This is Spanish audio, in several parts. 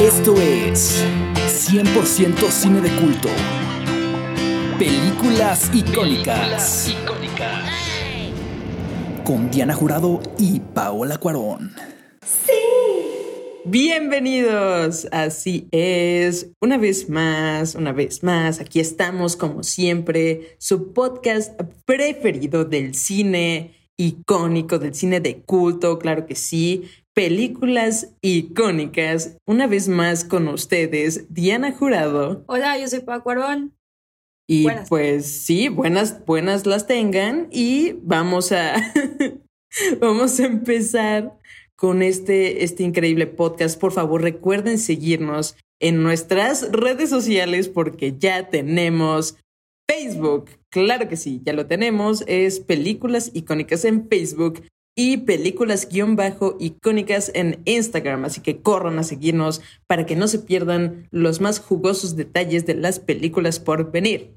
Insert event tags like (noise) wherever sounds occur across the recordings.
Esto es 100% cine de culto. Películas icónicas. Con Diana Jurado y Paola Cuarón. Bienvenidos, así es, una vez más, una vez más, aquí estamos como siempre, su podcast preferido del cine icónico, del cine de culto, claro que sí, películas icónicas, una vez más con ustedes, Diana Jurado. Hola, yo soy Paco Arón. Y Buenas. pues sí, buenas, buenas las tengan y vamos a, (laughs) vamos a empezar con este, este increíble podcast. Por favor, recuerden seguirnos en nuestras redes sociales porque ya tenemos Facebook. Claro que sí, ya lo tenemos. Es películas icónicas en Facebook y películas guion bajo icónicas en Instagram. Así que corran a seguirnos para que no se pierdan los más jugosos detalles de las películas por venir.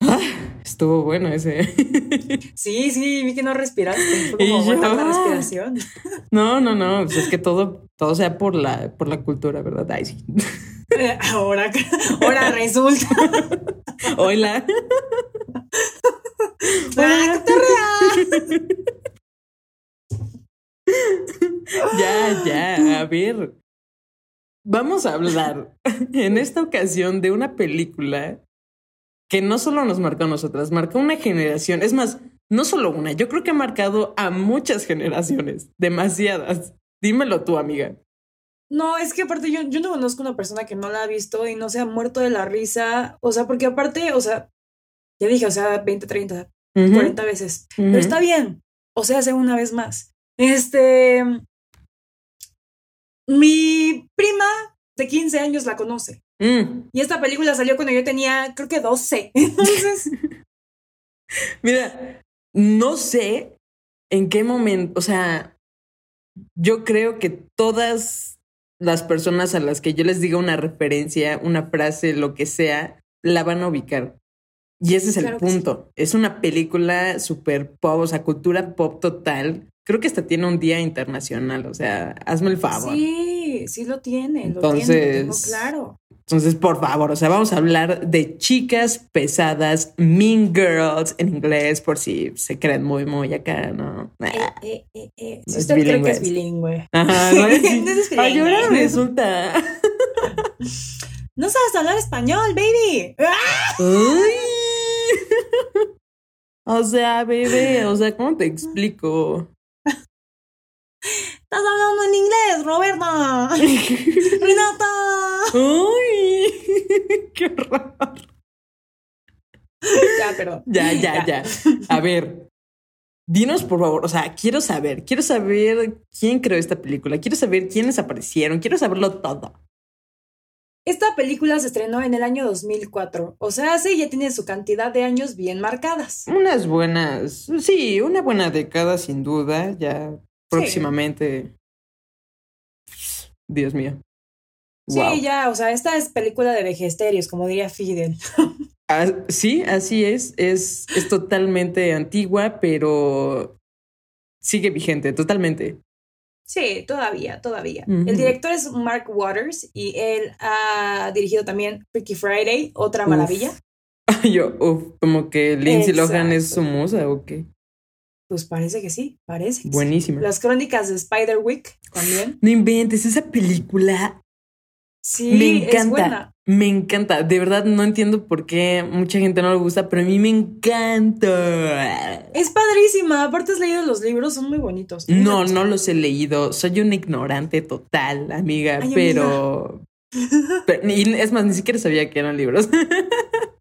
Ah, estuvo bueno ese. (laughs) Sí, sí, vi que no respiraste. Fue como yo- la respiración. (laughs) No, no, no. pues es que todo, todo sea por la, por la cultura, ¿verdad? Ay, sí. (laughs) (laughs) Ahora, ahora resulta. Hola. ¡Ah, cotorrea! Ya, ya, a ver. Vamos a hablar en esta ocasión de una película que no solo nos marcó a nosotras, marcó una generación. Es más, no solo una, yo creo que ha marcado a muchas generaciones, demasiadas. Dímelo tú, amiga. No, es que aparte yo, yo no conozco una persona que no la ha visto y no se ha muerto de la risa. O sea, porque aparte, o sea, ya dije, o sea, 20, 30, Ujú, 40 veces. Pero está bien. O sea, hace una vez más. Este. Mi prima de 15 años la conoce. Mm, Y esta película salió cuando yo tenía, creo que 12. (laughs) Entonces, (laughs) Mira, no sé en qué momento, o sea, yo creo que todas las personas a las que yo les diga una referencia, una frase, lo que sea, la van a ubicar. Y ese es el sí. punto. Es una película super pop, o sea, cultura pop total. Creo que hasta tiene un día internacional, o sea, hazme el favor. sí, sí lo tiene, lo Entonces- tiene, lo tengo claro. Entonces, por favor, o sea, vamos a hablar de chicas pesadas, mean girls en inglés, por si se creen muy, muy acá, ¿no? Eh, eh, eh, eh. Si No es usted cree que bilingüe. es bilingüe. Ajá, (laughs) no es, No es Ay, ahora bilingüe. resulta. No sabes hablar español, baby. ¡Ah! Ay. (laughs) O sea, bebé, o sea, ¿cómo te explico? Estás hablando en inglés, Roberta. (laughs) Renata. Ay, (laughs) qué horror. Ya, perdón. Ya, ya, ya. A ver, dinos por favor, o sea, quiero saber, quiero saber quién creó esta película, quiero saber quiénes aparecieron, quiero saberlo todo. Esta película se estrenó en el año 2004. O sea, sí, ya tiene su cantidad de años bien marcadas. Unas buenas, sí, una buena década sin duda, ya próximamente. Dios mío. Sí, ya, o sea, esta es película de vejesterios, como diría Fidel. (laughs) Ah, sí, así es. es. Es totalmente antigua, pero sigue vigente, totalmente. Sí, todavía, todavía. El director es Mark Waters y él ha dirigido también Freaky Friday, otra Uf. (laughs) maravilla. Yo, uf, como que Lindsay Lohan es su musa o qué. Pues parece que sí, parece. que sí. Buenísima. Las crónicas de Spiderwick también. No inventes, esa película Sí, me es encanta. buena. Me encanta. De verdad no entiendo por qué mucha gente no le gusta, pero a mí me encanta. Es padrísima. Aparte has leído los libros, son muy bonitos. No, gustan. no los he leído. Soy un ignorante total, amiga, Ay, pero... pero- y es más, ni siquiera sabía que eran libros. (laughs)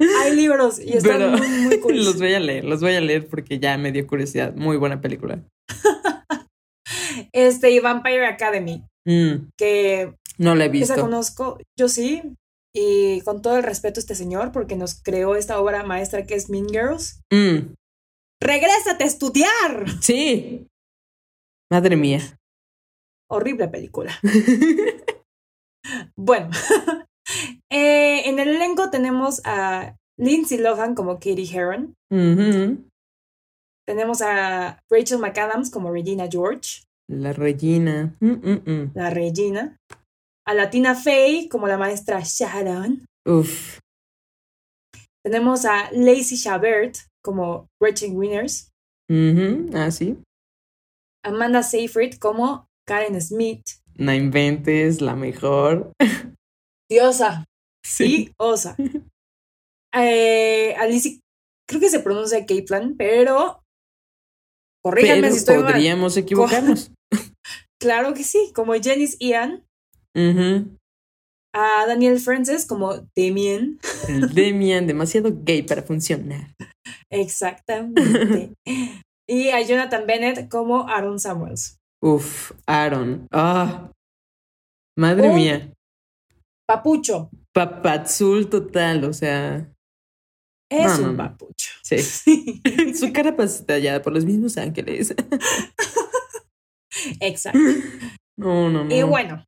Hay libros y están Pero muy, muy (laughs) cool. los voy a leer, los voy a leer porque ya me dio curiosidad. Muy buena película. (laughs) Este, y Vampire Academy, Mm, que no la he esa visto. conozco, yo sí. Y con todo el respeto a este señor, porque nos creó esta obra maestra que es Mean Girls. Mm, ¡Regrésate a estudiar! sí. Madre mía. Horrible película. (laughs) Bueno, eh, en el elenco tenemos a Lindsay Lohan como Katie Heron. Tenemos a Rachel McAdams como Regina George. La Regina. Mm, mm, mm. la Regina. A la Tina Fey como la maestra Sharon. Uf. Tenemos a Lacey Chabert como Gretchen Winners. Ujú, Ah, sí. Amanda Seyfried como Karen Smith. No inventes, la mejor. (laughs) Diosa. Sí. y osa. Eh, Alicia, creo que se pronuncia Caitlin, pero corríganme Pero si estoy mal. podríamos equivocarnos. (laughs) Claro que sí, como Janice Ian, Ujú. a Daniel Francis como Damien. El Demian, demasiado gay para funcionar. Exactamente. (laughs) y a Jonathan Bennett como Aaron Samuels. Uf, Aaron. Ah. Madre Un- mía. Papucho. Papazul total, o sea. Es No, no, un papucho. Sí. (laughs) (laughs) Su cara tallada por los mismos ángeles. (laughs) Exacto. No, no, no. Y bueno,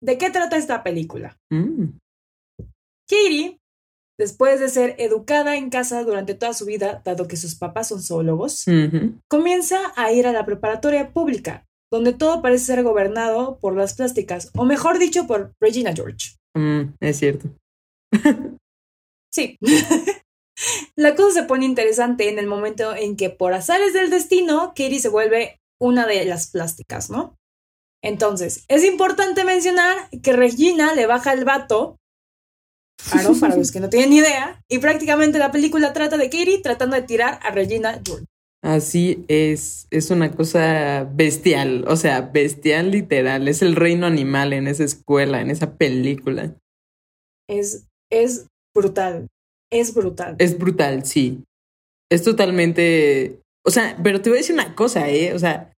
¿de qué trata esta película? Mm. Katie, después de ser educada en casa durante toda su vida, dado que sus papás son zoólogos, comienza a ir a la preparatoria pública, donde todo parece ser gobernado por las plásticas, o mejor dicho, por Regina George. Mm, es cierto. Sí. (laughs) la cosa se pone interesante en el momento en que, por azares del destino, Katie se vuelve una de las plásticas, ¿no? Entonces, es importante mencionar que Regina le baja el vato. Claro, para los que no tienen idea. Y prácticamente la película trata de Katie tratando de tirar a Regina George. Así es. Es una cosa bestial. O sea, bestial literal. Es el reino animal en esa escuela, en esa película. Es, es brutal. Es brutal. Es brutal, sí. Es totalmente. O sea, pero te voy a decir una cosa, ¿eh? O sea,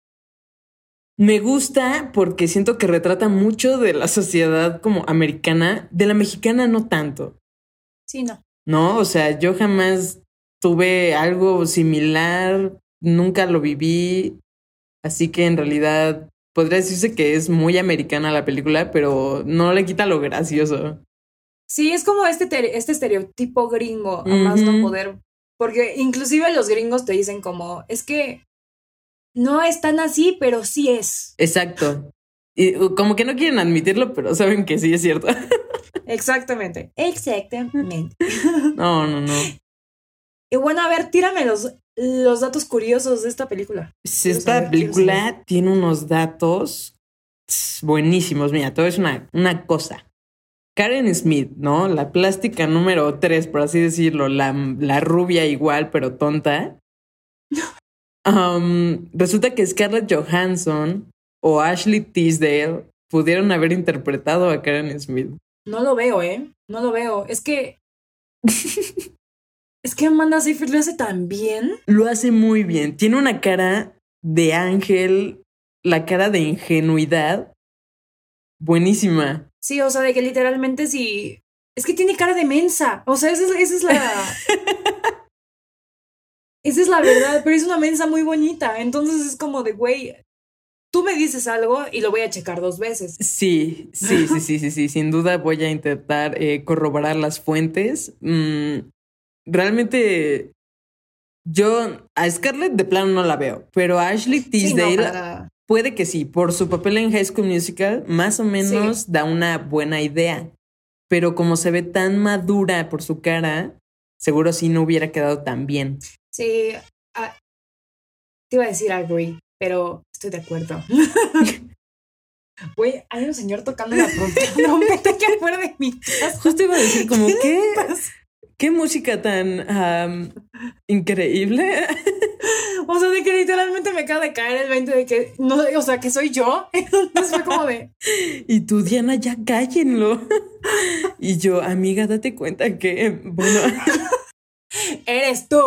me gusta porque siento que retrata mucho de la sociedad como americana, de la mexicana no tanto, Sí, no. ¿no? O sea, yo jamás tuve algo similar, nunca lo viví, así que en realidad podría decirse que es muy americana la película, pero no le quita lo gracioso. Sí, es como este, te- este estereotipo gringo, a más no poder. Porque inclusive los gringos te dicen como, es que no es tan así, pero sí es. Exacto. Y como que no quieren admitirlo, pero saben que sí es cierto. (laughs) Exactamente. Exactamente. No, no, no. Y bueno, a ver, tírame los, los datos curiosos de esta película. Pues Esta película tiene unos datos buenísimos. Mira, todo es una, una cosa. Karen Smith, ¿no? La plástica número 3, por así decirlo, la, la rubia igual, pero tonta. (laughs) Um, resulta que Scarlett Johansson o Ashley Tisdale pudieron haber interpretado a Karen Smith. No lo veo, ¿eh? No lo veo. Es que. (laughs) es que Amanda Seyfried lo hace tan bien. Lo hace muy bien. Tiene una cara de ángel, la cara de ingenuidad. Buenísima. Sí, o sea, de que literalmente sí. Es que tiene cara de mensa. O sea, esa es, esa es la. (laughs) esa es la verdad, pero es una mensa muy bonita. Entonces es como de, güey, tú me dices algo y lo voy a checar dos veces. Sí, sí, sí, sí, sí, sí. Sin duda voy a intentar eh, corroborar las fuentes. Mm, realmente, yo a Scarlett de plano no la veo, pero a Ashley Sí, no, Tisdale puede que sí. Por su papel en High School Musical, más o menos da una buena idea. Pero como se ve tan madura por su cara, seguro sí no hubiera quedado tan bien. Sí, ah, te iba a decir agree, pero estoy de acuerdo. (laughs) Güey, hay un señor tocando la trom- trompeta aquí afuera de mi casa. Justo iba a decir como, ¿qué? ¿Qué música tan increíble? (laughs) O sea, de que literalmente me acaba de caer el 20 de que, no, o sea, que soy yo. (laughs) Entonces fue como de, Y tú, Diana, ya cállenlo. Y yo, amiga, date cuenta que, bueno, (laughs) eres tú.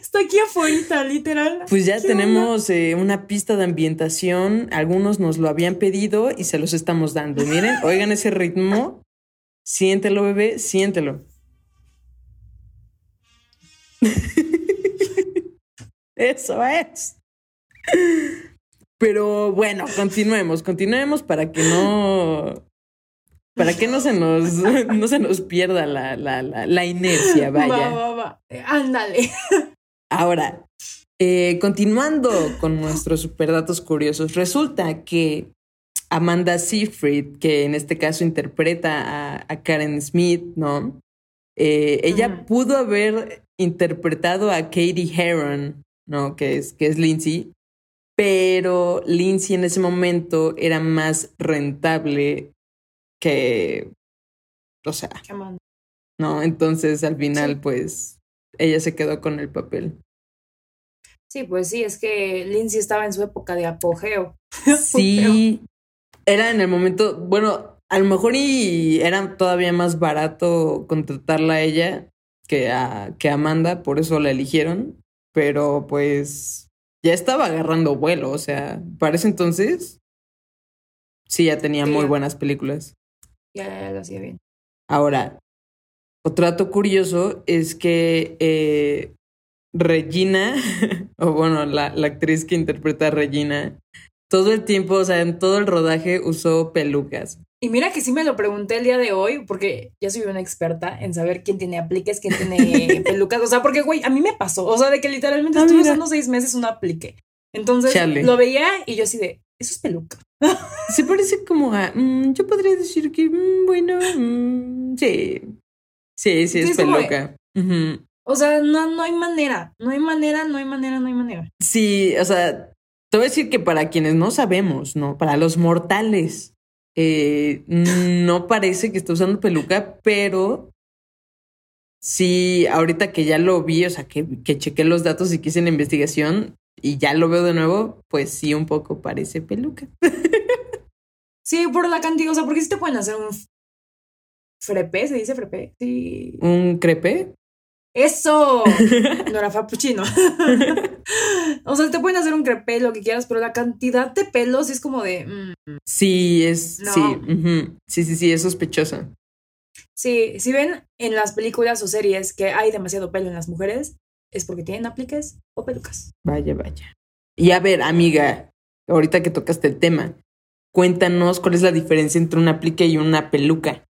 Está aquí afuera, literal. pues ya ¿Qué tenemos eh, una pista de ambientación. Algunos nos lo habían pedido y se los estamos dando. Miren, oigan ese ritmo. Siéntelo, bebé, siéntelo. (laughs) Eso es. Pero bueno, continuemos, continuemos para que no. Para que no se nos, (laughs) no se nos pierda la, la, la, la inercia, vaya. Va, va, va. Eh, Ándale. Ahora, Eh, continuando con nuestros superdatos curiosos, resulta que Amanda Seyfried, que en este caso interpreta a, Karen Smith, ¿no? Eh, ella pudo haber interpretado a Katie Heron, ¿no? Que es, que es Lindsay, pero Lindsay en ese momento era más rentable que, o sea, no, entonces al final pues ella se quedó con el papel. Sí, pues sí, es que Lindsay estaba en su época de apogeo. (laughs) Sí, era en el momento, bueno, a lo mejor y era todavía más barato contratarla a ella que a, que Amanda, por eso la eligieron, pero pues ya estaba agarrando vuelo, o sea, para ese entonces sí ya tenía muy buenas películas. Ya, ya lo hacía bien. Ahora, otro dato curioso es que eh, Regina, (laughs) o bueno, la, la, actriz que interpreta a Regina, todo el tiempo, o sea, en todo el rodaje usó pelucas. Y mira que sí me lo pregunté el día de hoy, porque ya soy una experta en saber quién tiene apliques, quién tiene (laughs) pelucas. O sea, porque, güey, a mí me pasó. O sea, de que literalmente ah, estuve usando seis meses un aplique. Entonces lo veía y yo así de, eso es peluca. (laughs) Se parece como a, mm, yo podría decir que, mm, bueno, mm, sí. Sí, sí, es, peluca. O sea, no, no hay manera, no hay manera, no hay manera, no hay manera. Sí, o sea, te voy a decir que para quienes no sabemos, ¿no? Para los mortales, eh, (laughs) no parece que esté usando peluca, pero sí, ahorita que ya lo vi, o sea, que, que chequé los datos y quise en la investigación y ya lo veo de nuevo, pues sí, un poco parece peluca. (laughs) sí, por la cantidad, o sea, porque si te pueden hacer un frepe, se dice frepe, sí. ¿Un crepe? ¡Eso! (laughs) No era frappuccino. (laughs) o sea, te pueden hacer un crepe, lo que quieras, pero la cantidad de pelos es como de. Mm. Sí, es. Sí. sí, sí, sí, es sospechosa. Sí, si ven en las películas o series que hay demasiado pelo en las mujeres, es porque tienen apliques o pelucas. Vaya, vaya. Y a ver, amiga, ahorita que tocaste el tema, cuéntanos cuál es la diferencia entre un aplique y una peluca.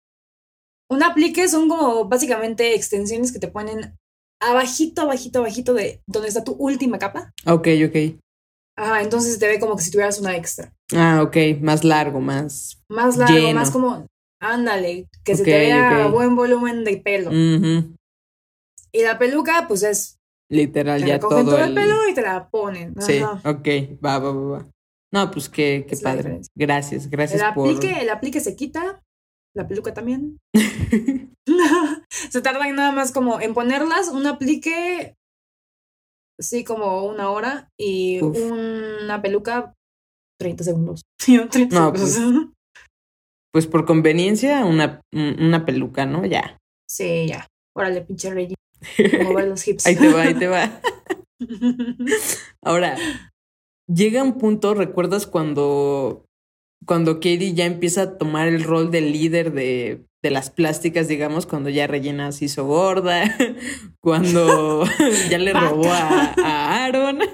Un aplique son como básicamente extensiones que te ponen abajito, abajito, abajito de donde está tu última capa. Ok, ok. Ajá, entonces te ve como que si tuvieras una extra. Ah, ok, más largo, más. Más largo, más como, ándale, que se te vea buen volumen de pelo. Y la peluca, pues es. Literal, ya todo. todo el... pelo y te la ponen. Sí, ok, va, va, va, va. No, pues qué, qué padre. Gracias, gracias el aplique, El aplique se quita, la peluca también. (laughs) (laughs) se tardan nada más como en ponerlas, un aplique, sí, como una hora y una peluca, 30 segundos. (laughs) 30 no, pues, pues, por conveniencia, una, una peluca, ¿no? Ya. Sí, ya. Órale, pinche rey. Como los hips. ahí te va, ahí te va. Ahora, llega un punto, ¿recuerdas cuando cuando Katie ya empieza a tomar el rol de líder de, de las plásticas, digamos, cuando ya Regina se hizo gorda, (laughs) cuando (laughs) ya le robó a, a Aaron. (laughs)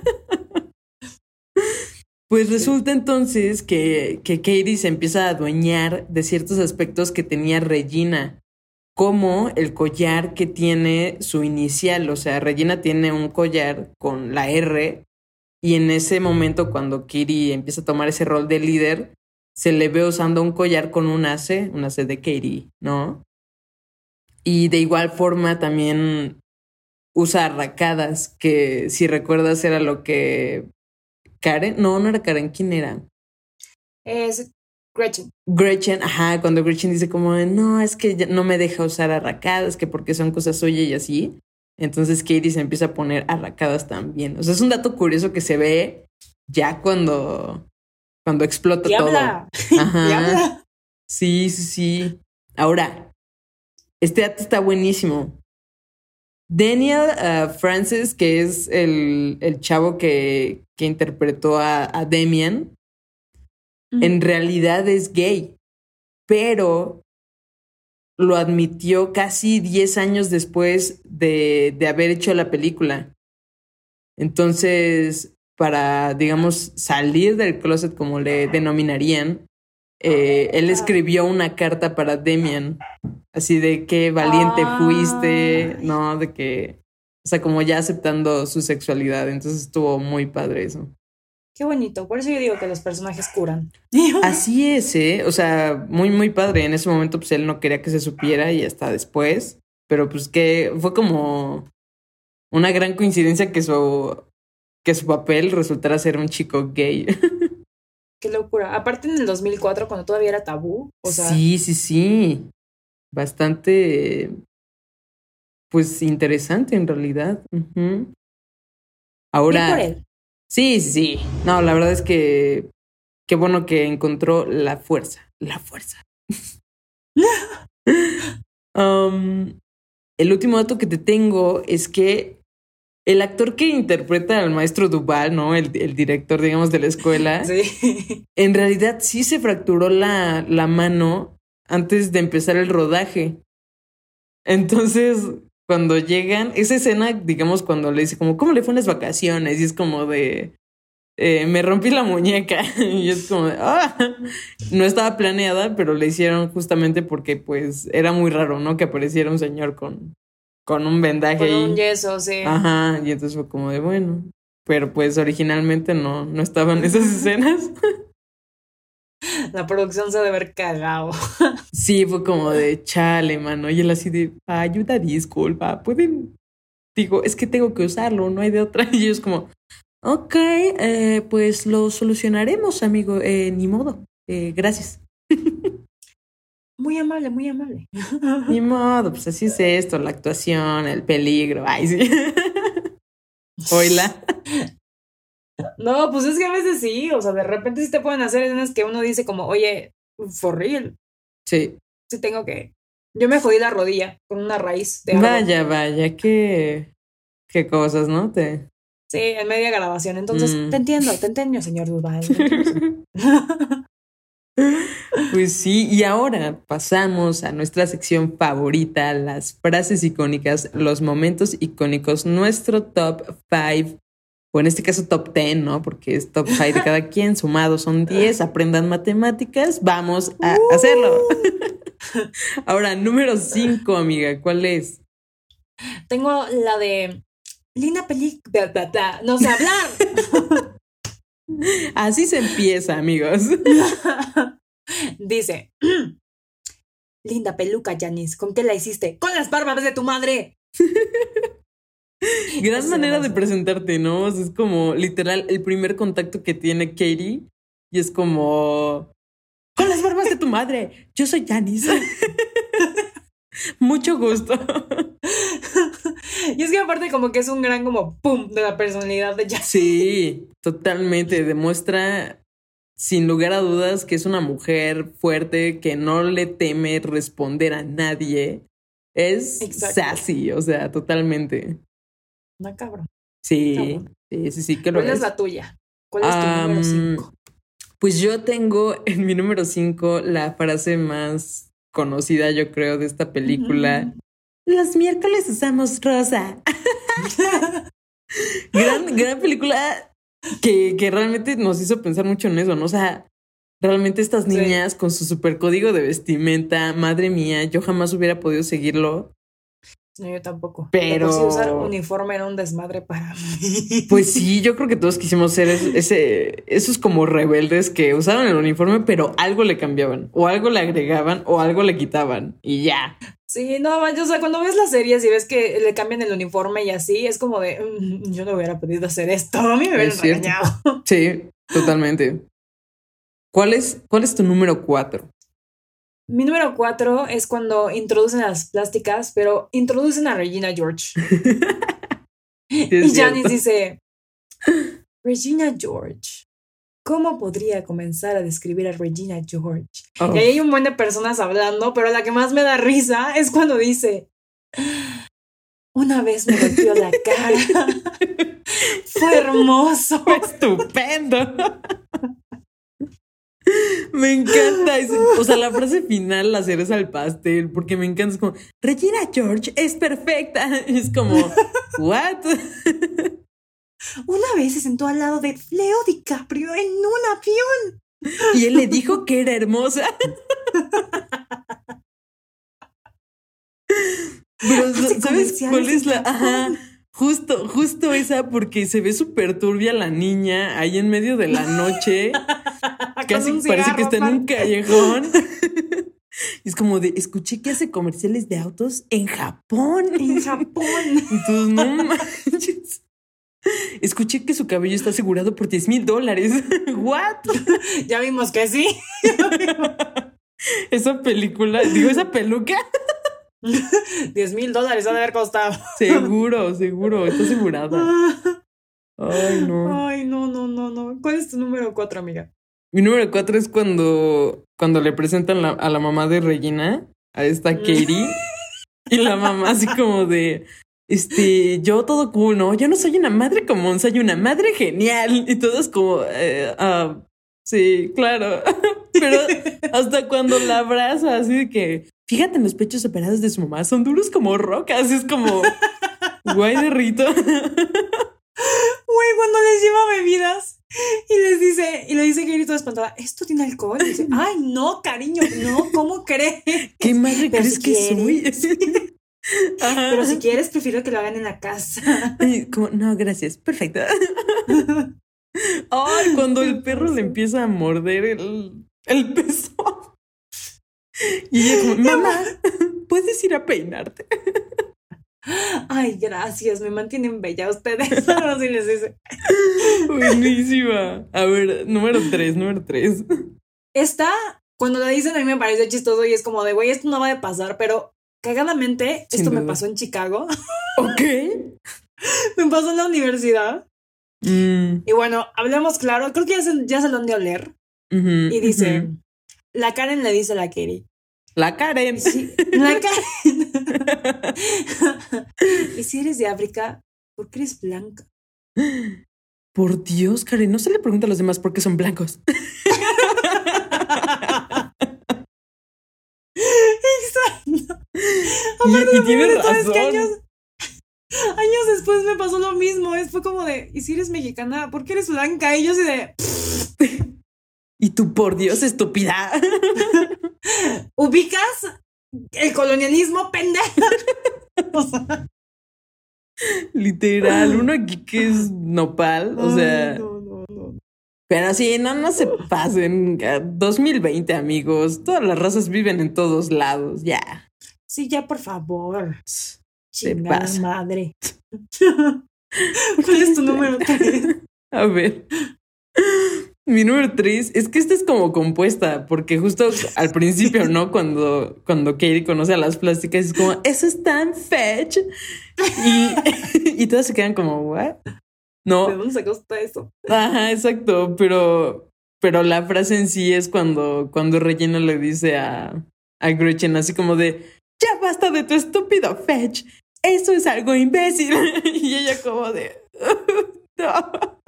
Pues resulta entonces que, que Katie se empieza a adueñar de ciertos aspectos que tenía Regina, como el collar que tiene su inicial. O sea, Regina tiene un collar con la R y en ese momento cuando Katie empieza a tomar ese rol de líder, se le ve usando un collar con un ace, un ace de Katie, ¿no? Y de igual forma también usa arracadas, que si recuerdas era lo que Karen, no, no era Karen, ¿quién era? Es Gretchen. Gretchen, ajá, cuando Gretchen dice como, no, es que no me deja usar arracadas, que porque son cosas suyas y así. Entonces Katie se empieza a poner arracadas también. O sea, es un dato curioso que se ve ya cuando cuando explota todo. (laughs) Ajá. Sí, sí, sí. Ahora, este dato está buenísimo. Daniel uh, Francis, que es el, el chavo que, que, interpretó a, a Demian, en realidad es gay, pero lo admitió casi 10 años después de, de haber hecho la película. Entonces, para, digamos, salir del closet, como le denominarían, eh, él escribió una carta para Demian, así de qué valiente fuiste, ah. ¿no? De que O sea, como ya aceptando su sexualidad. Entonces estuvo muy padre eso. Qué bonito. Por eso yo digo que los personajes curan. (laughs) Así es, ¿eh? O sea, muy, muy padre. En ese momento, pues él no quería que se supiera y hasta después. Pero pues que fue como una gran coincidencia que su, que su papel resultara ser un chico gay. Qué locura. Aparte en el 2004, cuando todavía era tabú. O sea, Sí, sí, sí. Bastante, pues interesante en realidad. Ahora, por él. sí, sí, sí. No, la verdad es que qué bueno que encontró la fuerza. La fuerza. (laughs) (laughs) Um, el último dato que te tengo es que el actor que interpreta al maestro Duval, ¿no? El, el director, digamos, de la escuela, (laughs) Sí. en realidad sí se fracturó la, la mano antes de empezar el rodaje. Entonces, cuando llegan, esa escena, digamos, cuando le dice como, ¿cómo le fue en las vacaciones? Y es como de, eh, me rompí la muñeca. (laughs) y es como de, ah, no estaba planeada, pero le hicieron justamente porque pues era muy raro, ¿no? Que apareciera un señor con, con un vendaje Con ahí. un yeso, sí. Ajá, y entonces fue como de, bueno, pero pues originalmente no, no estaban esas (laughs) escenas. La producción se ha de haber cagado. (laughs) Sí, fue como de chale, mano. Y él así de, ayuda, disculpa, pueden. Digo, es que tengo que usarlo, no hay de otra. (laughs) Y ellos como, ok, eh, pues lo solucionaremos, amigo. Eh, ni modo. Eh, gracias. Muy amable, muy amable. Ni modo, pues así es esto, la actuación, el peligro. Ay, sí. (laughs) Oila. No, pues es que a veces sí, o sea, de repente sí te pueden hacer escenas que uno dice como, oye, for real, Sí. sí tengo que... Yo me jodí la rodilla con una raíz de. Vaya, vaya, qué, qué cosas, ¿no? Te. Sí, en media grabación. Entonces, Mm. te entiendo, te entiendo, señor Duval. (laughs) (laughs) Pues sí, y ahora pasamos a nuestra sección favorita, las frases icónicas, los momentos icónicos, nuestro top 5, o en este caso top 10, ¿no? Porque es top 5 de cada quien, sumados son 10, aprendan matemáticas, vamos a hacerlo. (laughs) Ahora, número 5, amiga, ¿cuál es? Tengo la de... Linda película... No sé hablar. (laughs) Así se empieza, amigos. (laughs) Dice... (clears throat) Linda peluca, Janice. ¿Con qué la hiciste? ¡Con las barbas de tu madre! (laughs) Gran Eso manera de presentarte, ¿no? O sea, es como literal el primer contacto que tiene Katie y es como con las barbas de tu madre. Yo soy Janice. (laughs) (laughs) Mucho gusto. Y es que aparte como que es un gran como pum de la personalidad de Janice. Sí, totalmente. Demuestra sin lugar a dudas que es una mujer fuerte que no le teme responder a nadie. Es Exacto. sassy, o sea, totalmente. No, cabrón. Sí, Cabrón. sí, sí, sí, que lo ¿Cuál es es. la tuya? ¿Cuál es tu número Am, 5? Pues yo tengo en mi número 5 la frase más conocida, yo creo, de esta película. Los miércoles usamos rosa. (laughs) gran, gran película que, que realmente nos hizo pensar mucho en eso, ¿no? O sea, realmente estas Sí. niñas con su super código de vestimenta, madre mía, yo jamás hubiera podido seguirlo. No, yo tampoco. Pero- sí usar uniforme era un desmadre para mí. Pues sí, yo creo que todos quisimos ser es- ese, esos como rebeldes que usaron el uniforme, pero algo le cambiaban, o algo le agregaban, o algo le quitaban, y ya. Sí, no, manches, o sea, cuando ves las series y ves que le cambian el uniforme y así, es como de, "Mm, yo no hubiera podido hacer esto, a mí me hubieran regañado. Sí, totalmente. ¿Cuál es, cuál es tu número cuatro? Mi número cuatro es cuando introducen las plásticas, pero introducen a Regina George. (laughs) y. Janice dice, Regina George. ¿Cómo podría comenzar a describir a Regina George? Oh, Y ahí hay un buen de personas hablando, pero la que más me da risa es cuando dice, una vez me golpeó la cara. (laughs) Fue hermoso. estupendo. Me encanta. o sea, la frase final, la cereza al pastel, porque me encanta. Es como, Regina George es perfecta. (laughs) Es como, ¿what? (laughs) Una vez se sentó al lado de Leo DiCaprio en un avión. Y él le dijo que era hermosa. (laughs) Pero, ¿sabes cuál es la...? Ajá. Justo, justo esa, porque se ve súper turbia la niña ahí en medio de la noche. (laughs) Casi parece que está en un callejón. (laughs) es como de, escuché que hace comerciales de autos en Japón. En (laughs) Japón. Entonces, no manches. Escuché que su cabello está asegurado por 10 mil dólares. ¿What? Ya vimos que sí. Esa película, digo, esa peluca. (laughs) 10 mil dólares ha de haber costado. (laughs) Seguro, seguro, está asegurada. (laughs) Ay, no. Ay, no, no, no, no. ¿Cuál es tu número cuatro, amiga? Mi número cuatro es cuando, cuando le presentan la- a la mamá de Regina, a esta Katie, y la mamá así como de, este, yo todo cool, ¿no? Yo no soy una madre común, soy una madre genial. Y todos como, eh, ah, sí, claro. Pero hasta cuando la abraza, así de que, fíjate en los pechos separados de su mamá, son duros como rocas, es como, (laughs) guay de rito. Güey, cuando les lleva bebidas y les dice, y le dice Gary toda espantada, ¿esto tiene alcohol? Y dice, ay, no, cariño, no, ¿cómo crees? (laughs) ¿Qué madre Pero crees si que soy? (laughs) Ajá. Pero si quieres, prefiero que lo hagan en la casa. Como, no, gracias. Perfecto. Ay, cuando el perro le empieza a morder el, el peso. Y ella como, mamá, ¿puedes ir a peinarte? Ay, gracias, me mantienen bella ustedes. Así les dice. Buenísima. A ver, número tres, número tres. Esta, cuando la dicen, a mí me parece chistoso y es como de, güey, esto no va a pasar, pero cagadamente, Sin esto me pasó en Chicago, Ok. (laughs) me pasó en la universidad. Mm, Y bueno, hablemos claro, creo que ya se, ya se lo han de oler. Y dice, la Karen le dice a la Katie, La Karen. Sí, la Karen. y si eres de África, ¿por qué eres blanca? Por Dios, Karen, no se le pregunta a los demás por qué son blancos. (laughs) Exacto. Y, y todo es que razón. años, años después me pasó lo mismo. Es, fue como de, ¿y si eres mexicana? ¿Por qué eres blanca? Y yo así de, (laughs) Y tú, por Dios, estúpida. (laughs) ¿ubicas el colonialismo, pendeja? (laughs) O sea, Literal, uno aquí que es nopal, o ay, sea, no, no, no. pero sí, no, no se pasen. 2020, amigos, todas las razas viven en todos lados, ya. Sí, ya, por favor. Se pasa. madre. (laughs) ¿Cuál es tu número? A ver. Mi número tres es que esta es como compuesta, porque justo al (laughs) principio, ¿no? Cuando, cuando Katie conoce a las plásticas, es como, eso es tan fetch. Y, (laughs) y todas se quedan como, ¿what? ¿De No, dónde sacaste eso? Ajá, exacto, pero, pero la frase en sí es cuando, cuando Regina le dice a, a Gretchen así como de, ya basta de tu estúpido fetch, eso es algo imbécil. (laughs) y ella como de, no.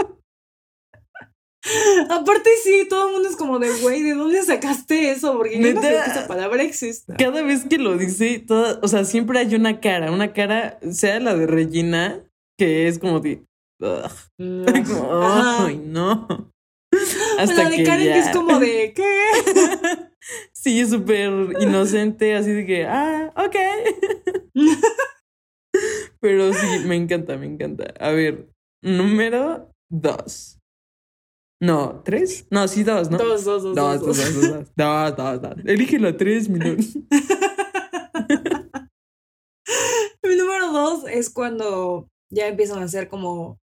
Aparte, sí, todo el mundo es como de, güey, ¿de dónde sacaste eso? Porque yo no creo que esa palabra exista. Cada vez que lo dice, toda, o sea, siempre hay una cara, una cara, sea la de Regina, que es como de, "Ugh", (laughs) como, Ajá. ay, no. (laughs) la de Karen que es ya- como de, ¿qué? (laughs) Sí, es súper inocente, así de que, ah, ok. Pero sí, me encanta, me encanta. A ver, número dos. No, tres. No, sí, dos, ¿no? Dos, dos, dos, Dos, dos, dos, dos. dos, dos, dos, dos, tres, mi. (laughs) Mi número dos es cuando ya empiezan a hacer como.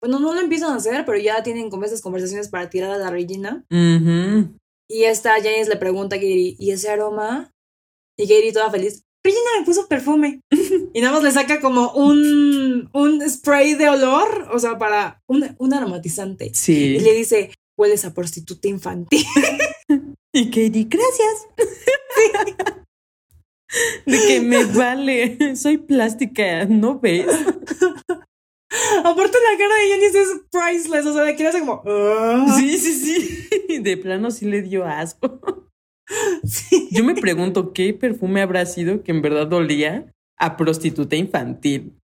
Bueno, no lo empiezan a hacer, pero ya tienen como esas conversaciones para tirar a la Regina. Ujú. Y esta Janice le pregunta a Katie, ¿y ese aroma? Y Katie toda feliz, Regina me puso perfume. (laughs) y nada más le saca como un, un spray de olor, o sea, para un, un aromatizante. Sí. Y le dice, hueles a prostituta infantil. (laughs) Y Katie, gracias. (laughs) De que me vale, soy plástica, ¿no ves? Aparte la cara de Janice es priceless, o sea, de que le hace como... "Ah". Sí, sí, sí. De plano sí le dio asco. (laughs) Sí. Yo me pregunto qué perfume habrá sido que en verdad olía a prostituta infantil.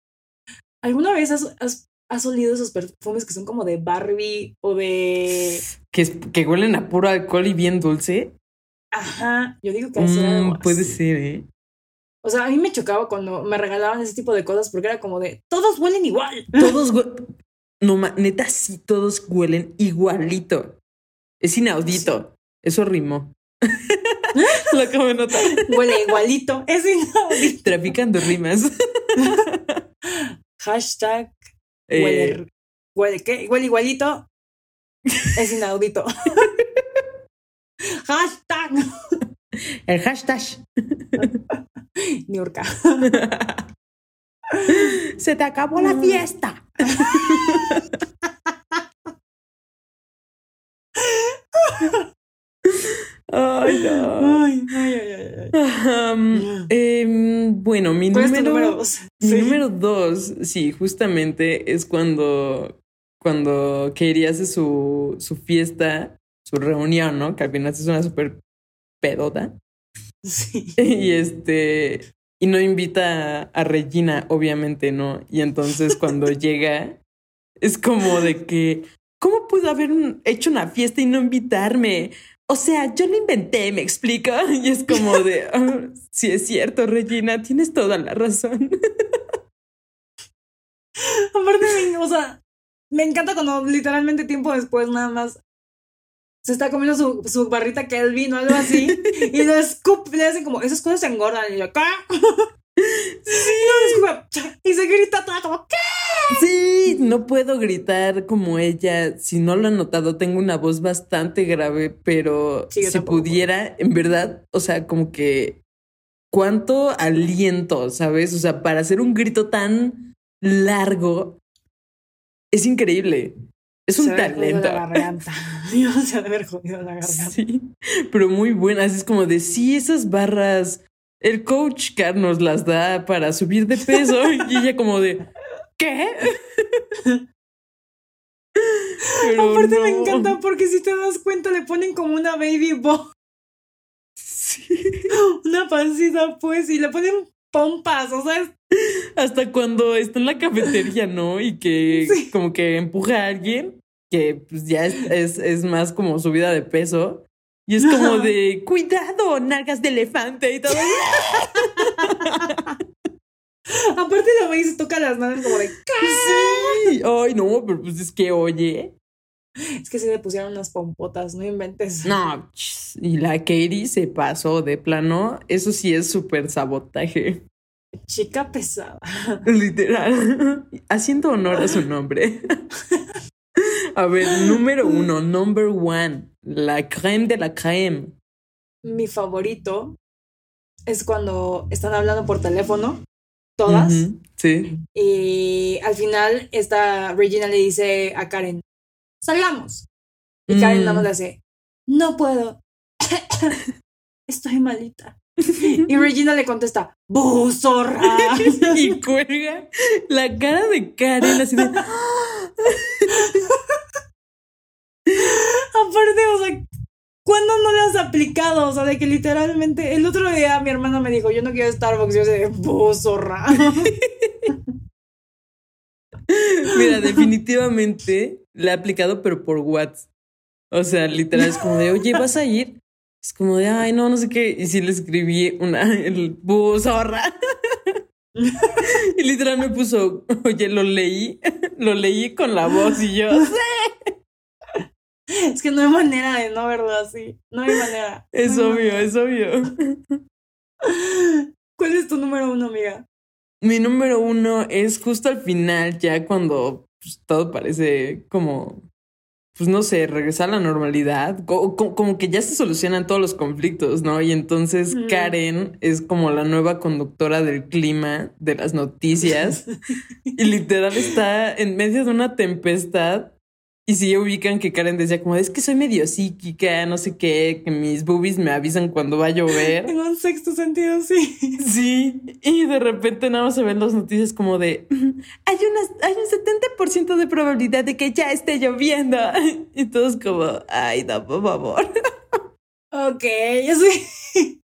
¿Alguna vez has, has, has olido esos perfumes que son como de Barbie o de... Que, que huelen a puro alcohol y bien dulce. Ajá, yo digo que algo Mm, puede así. ser, ¿eh? O sea, a mí me chocaba cuando me regalaban ese tipo de cosas porque era como de, todos huelen igual. Todos, hue- no, neta, sí, todos huelen igualito. Es inaudito. Eso rimó. (laughs) Lo acabo de notar. Huele igualito. Es inaudito. Traficando rimas. (laughs) Hashtag Eh, huele, huele, ¿qué? Huele igualito. Es inaudito. (laughs) Hashtag el hashtag. Niurka. Se te acabó la fiesta. Ay, no. Ay, ay, ay, em, bueno, mi ¿Cuál es tu número, número dos? mi Sí. número dos, sí, justamente es cuando, cuando Katie hace su, su fiesta, su reunión, ¿no? Que al final es una super pedota. Sí. (laughs) Y este, y no invita a Regina, obviamente, ¿no? Y entonces cuando (laughs) llega, es como de que, ¿cómo pudo haber un- hecho una fiesta y no invitarme? O sea, yo lo inventé, me explico. Y es como de, (laughs) "Ah, sí es cierto, Regina, tienes toda la razón. (laughs) Aparte, o sea, me encanta cuando literalmente tiempo después nada más se está comiendo su, su barrita Kelvin o algo así (laughs) y lo escupe, le hacen como, esas cosas se engordan y yo, ¿qué? Sí, y se grita toda como, ¿qué? Sí, no puedo gritar como ella. Si no lo han notado, tengo una voz bastante grave, pero Sí, si tampoco pudiera, en verdad, o sea, como que cuánto aliento, ¿sabes? O sea, para hacer un grito tan largo, es increíble. Es un Se talento. la garganta. (laughs) (laughs) Dios, se ha de haber jodido la garganta. Sí, pero muy buenas. Es como de sí, esas barras, el coach Car nos las da para subir de peso. (laughs) y ella como de ¿qué? Pero Aparte me encanta porque si te das cuenta le ponen como una baby bo, Sí. (laughs) una pancita pues y le ponen pompas, o sea, Hasta cuando está en la cafetería, ¿no? Y que Sí. como que empuja a alguien que pues ya es, es, es más como subida de peso. Y es como (laughs) de cuidado, nalgas de elefante y todo. (laughs) aparte la ve y se toca las manos como de, Sí. Ay, no, pero pues es que oye. es que sí le pusieron unas pompotas, no inventes. No, y la Katie se pasó de plano. Eso sí es súper sabotaje. Chica pesada. Literal. (laughs) Haciendo honor a su nombre. A ver, número uno, number one. La creme de la creme. Mi favorito es cuando están hablando por teléfono, todas, Sí. y al final esta Regina le dice a Karen, salgamos. Y Karen Mm. nada más le hace, no puedo. (coughs) Estoy malita. (laughs) Y Regina le contesta, ¡Bu, zorra! (laughs) Y cuelga la cara de Karen así de. Aparte, o sea, ¿cuándo no le has aplicado? O sea, de que literalmente el otro día mi hermana me dijo, yo no quiero Starbucks. Yo de, ¡Bu, zorra! (laughs) Mira, definitivamente la ha aplicado, pero por WhatsApp. O sea, literal es como de, oye, ¿vas a ir? Es como de, ay, no, no sé qué. Y sí le escribí una, el bus zorra. (laughs) Y literal me puso, oye, lo leí, lo leí con la voz y yo, (laughs) es que no hay manera de no verlo así. No hay manera. es No obvio, manera. es obvio. (laughs) ¿Cuál es tu número uno, amiga? Mi número uno es justo al final, ya cuando pues, todo parece como, pues no sé, regresar a la normalidad, co- co- como, que ya se solucionan todos los conflictos, ¿no? Y entonces Mm. Karen es como la nueva conductora del clima, de las noticias, (laughs) y literal está en medio de una tempestad. Y si ubican que Karen decía como, es que soy medio psíquica, no sé qué, que mis boobies me avisan cuando va a llover. En un sexto sentido, sí. (laughs) Sí, y de repente nada más se ven las noticias como de hay unas, hay un 70% de probabilidad de que ya esté lloviendo. (laughs) Y todos como, ay, no, por favor. (laughs) Ok, yo sí.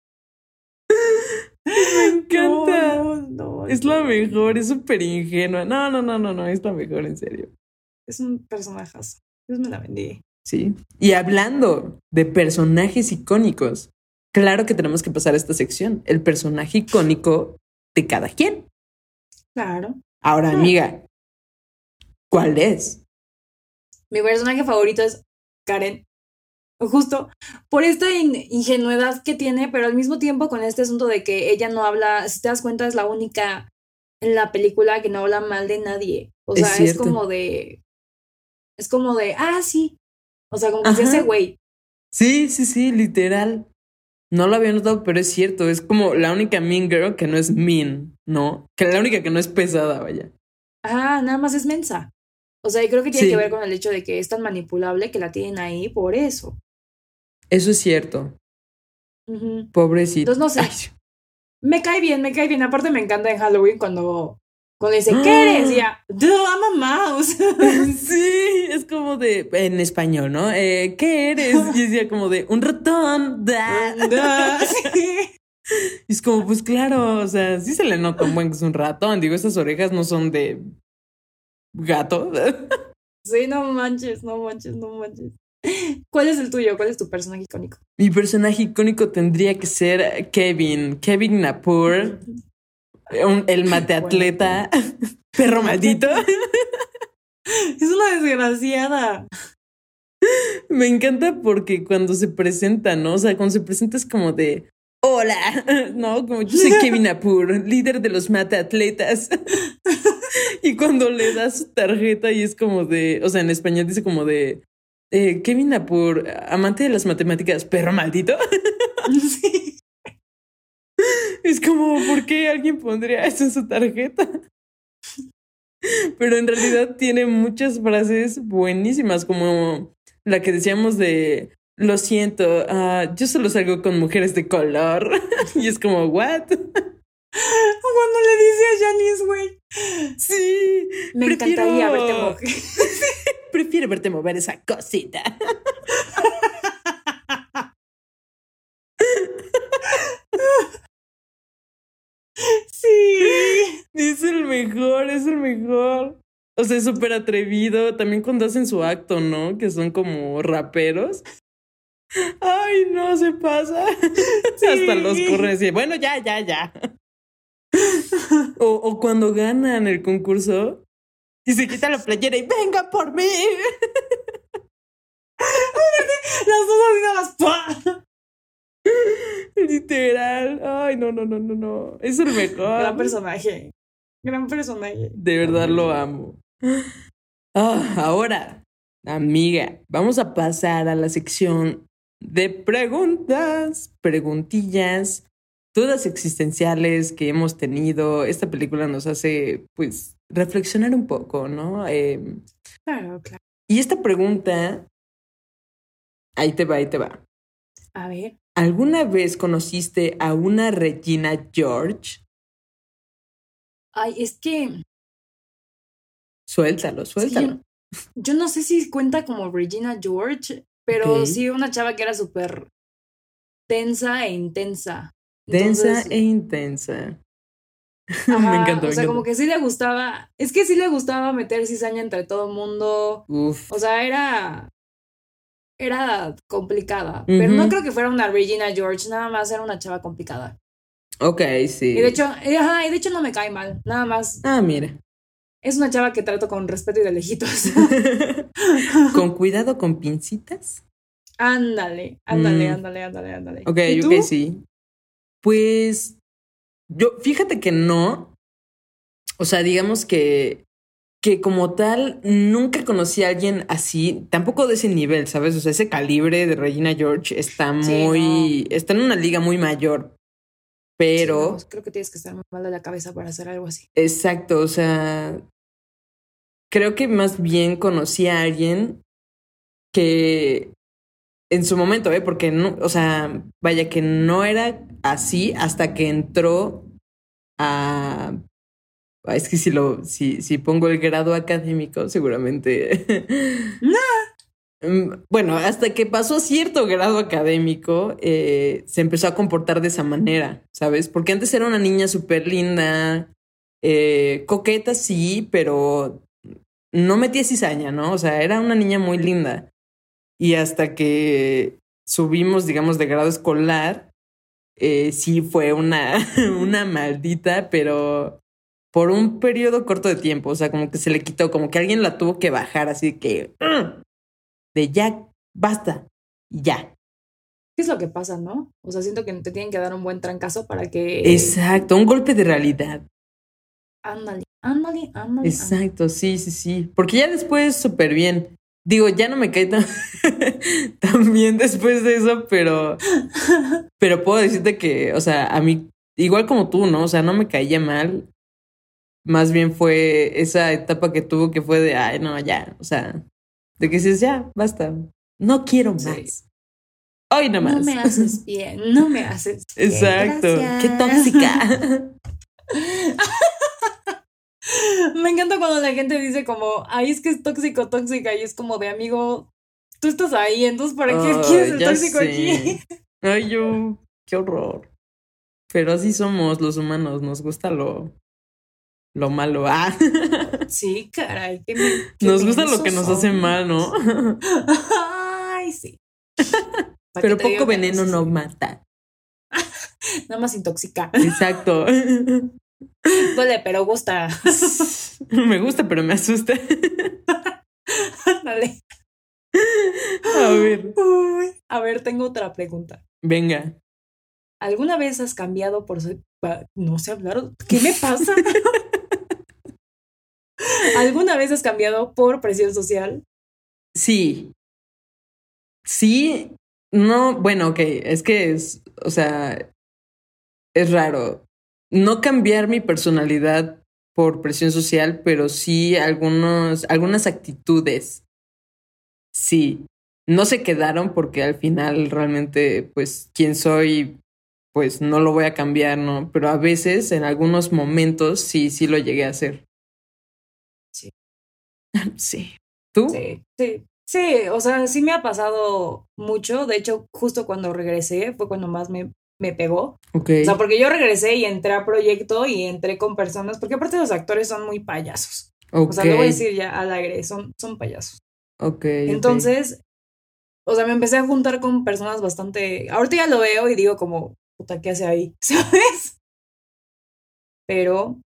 Me encanta. No, no, no, Es la mejor, es súper ingenua. No, no, no, no, no, es la mejor, en serio. Es un personajazo. Dios me la bendiga. Sí. Y hablando de personajes icónicos, claro que tenemos que pasar a esta sección, el personaje icónico de cada quien. Claro. Ahora, amiga, ¿cuál es? Mi personaje favorito es Karen. Justo por esta ingenuidad que tiene, pero al mismo tiempo con este asunto de que ella no habla, si te das cuenta, es la única en la película que no habla mal de nadie. O sea, es, como de. Es como de, ah, sí. O sea, como que se hace güey. Sí, sí, sí, literal. No lo había notado, pero es cierto. Es como la única mean girl que no es mean, ¿no? Que la única que no es pesada, vaya. Ah, nada más es mensa. O sea, y creo que tiene que ver con el hecho de que es tan manipulable que la tienen ahí por eso. Eso es cierto. Pobrecito. Entonces, no sé. Me cae bien, me cae bien. Aparte, me encanta en Halloween cuando, cuando dice, ¿qué eres? Y ya, I'm a mouse. (laughs) sí, es como de, en español, ¿no? Eh, ¿Qué eres? Y decía como de, un ratón. (laughs) Sí. Y es como, pues claro, o sea, sí se le nota un buen que es un ratón. Digo, esas orejas no son de gato. (laughs) Sí, no manches, no manches, no manches. ¿Cuál es el tuyo? ¿Cuál es tu personaje icónico? Mi personaje icónico tendría que ser Kevin, Kevin Napur, el mateatleta, (laughs) perro maldito. (laughs) Es una desgraciada. Me encanta porque cuando se presenta, ¿no? O sea, cuando se presenta es como de, hola, (laughs) ¿no? Como yo soy Kevin Napur, líder de los mateatletas. y cuando le da su tarjeta y es como de, o sea, en español dice como de, eh, Kevin Napur, amante de las matemáticas, perro maldito. Sí. Es como, ¿por qué alguien pondría eso en su tarjeta? Pero en realidad tiene muchas frases buenísimas, como la que decíamos de lo siento, uh, yo solo salgo con mujeres de color. (laughs) y es como, ¿what? Cuando le dice a Janice, güey. Sí. Me encantaría verte mover. (laughs) Prefiero verte mover esa cosita. Es el mejor, es el mejor. O sea, es súper atrevido. También cuando hacen su acto, ¿no? Que son como raperos. Ay, no se pasa. (laughs) Hasta los corren así. Bueno, ya, ya, ya. O, o cuando ganan el concurso y se quita la playera y venga por mí. (laughs) Las dos así Literal. Ay, no, no, no, no, no. Es el mejor. Gran personaje. Gran personaje. De verdad lo amo. Ah, ahora, amiga, vamos a pasar a la sección de preguntas, preguntillas, todas existenciales que hemos tenido. Esta película nos hace, pues, reflexionar un poco, ¿no? Em, claro, claro. Y esta pregunta, ahí te va, ahí te va. A ver. ¿Alguna vez conociste a una Regina George? Ay, es que... Suéltalo, suéltalo. yo, no sé si cuenta como Regina George, pero sí una chava que era súper tensa e intensa. Densa e intensa. (laughs) me encantó. O sea, como que sí le gustaba. Es que sí le gustaba meter cizaña entre todo el mundo. Uf. O sea, era. Era complicada. Pero no creo que fuera una Regina George, nada más era una chava complicada. Ok, sí. Y de hecho, ajá, y de hecho no me cae mal, nada más. Ah, mira. Es una chava que trato con respeto y de lejitos. (laughs) (laughs) con cuidado, con pincitas. Ándale, ándale, mm. ándale, ándale, ándale. Ok, ok, sí. Pues yo, fíjate que no. O sea, digamos que, que como tal, nunca conocí a alguien así, tampoco de ese nivel, ¿sabes? O sea, ese calibre de Regina George está muy, está en una liga muy mayor. Pero... creo que tienes que estar mal de la cabeza para hacer algo así. Exacto, o sea, creo que más bien conocí a alguien que en su momento, ¿eh? Porque no, o sea, vaya que no era así hasta que entró a es que si lo, si, si pongo el grado académico, seguramente. Mm, bueno, hasta que pasó cierto grado académico, eh, se empezó a comportar de esa manera, ¿sabes? Porque antes era una niña súper linda, eh, coqueta, sí, pero no metía cizaña, ¿no? O sea, era una niña muy linda. Y hasta que subimos, digamos, de grado escolar, eh, sí fue una, (laughs) una maldita, pero por un periodo corto de tiempo, o sea, como que se le quitó, como que alguien la tuvo que bajar, así que, de ya, basta, ya. ¿Qué es lo que pasa, no? O sea, siento que te tienen que dar un buen trancazo para que... Exacto, un golpe de realidad. Ándale, ándale, ándale. Exacto, sí, sí, sí. Porque ya después súper bien. Digo, ya no me cae tan, (laughs) tan bien después de eso, pero, (laughs) pero puedo decirte que, o sea, a mí, igual como tú, ¿no? O sea, no me caía mal. Más bien fue esa etapa que tuvo que fue de, ay, no, ya, o sea, de que dices, ya, basta, no quiero más. Hoy nomás. No me haces bien, no me haces (laughs) bien. Exacto, qué tóxica. (laughs) Me encanta cuando la gente dice como, ay, es que es tóxico, tóxica, y es como de amigo, tú estás ahí, entonces ¿para qué quieres el tóxico aquí? Ay, yo, qué horror. Pero así somos los humanos, nos gusta lo, lo malo. Ah. Sí, caray. nos gusta lo que nos hace mal, ¿no? Ay, sí. Pero poco veneno no mata. (laughs) Nada más intoxica. Exacto. Duele, pero gusta. (laughs) me gusta, pero me asusta. Dale. A ver. a ver, tengo otra pregunta. Venga. ¿Alguna vez has cambiado por no sé hablar? ¿Qué me pasa? (laughs) ¿Alguna vez has cambiado por presión social? Sí. Sí. No, bueno, ok. Es que es, o sea, es raro no cambiar mi personalidad por presión social, pero sí algunos, algunas actitudes. Sí, no se quedaron porque al final realmente, pues, quien soy, pues no lo voy a cambiar, ¿no? Pero a veces, en algunos momentos, sí, sí lo llegué a hacer. (laughs) Sí. ¿Tú? Sí, sí. Sí, o sea, sí me ha pasado mucho. De hecho, justo cuando regresé fue cuando más me me pegó. O sea, porque yo regresé y entré a proyecto y entré con personas, porque aparte los actores son muy payasos. O sea, lo voy a decir ya al aire, son, son payasos. Ok. Entonces, o sea, me empecé a juntar con personas bastante. Ahorita ya lo veo y digo como, puta, ¿qué hace ahí? (laughs) ¿Sabes? Pero,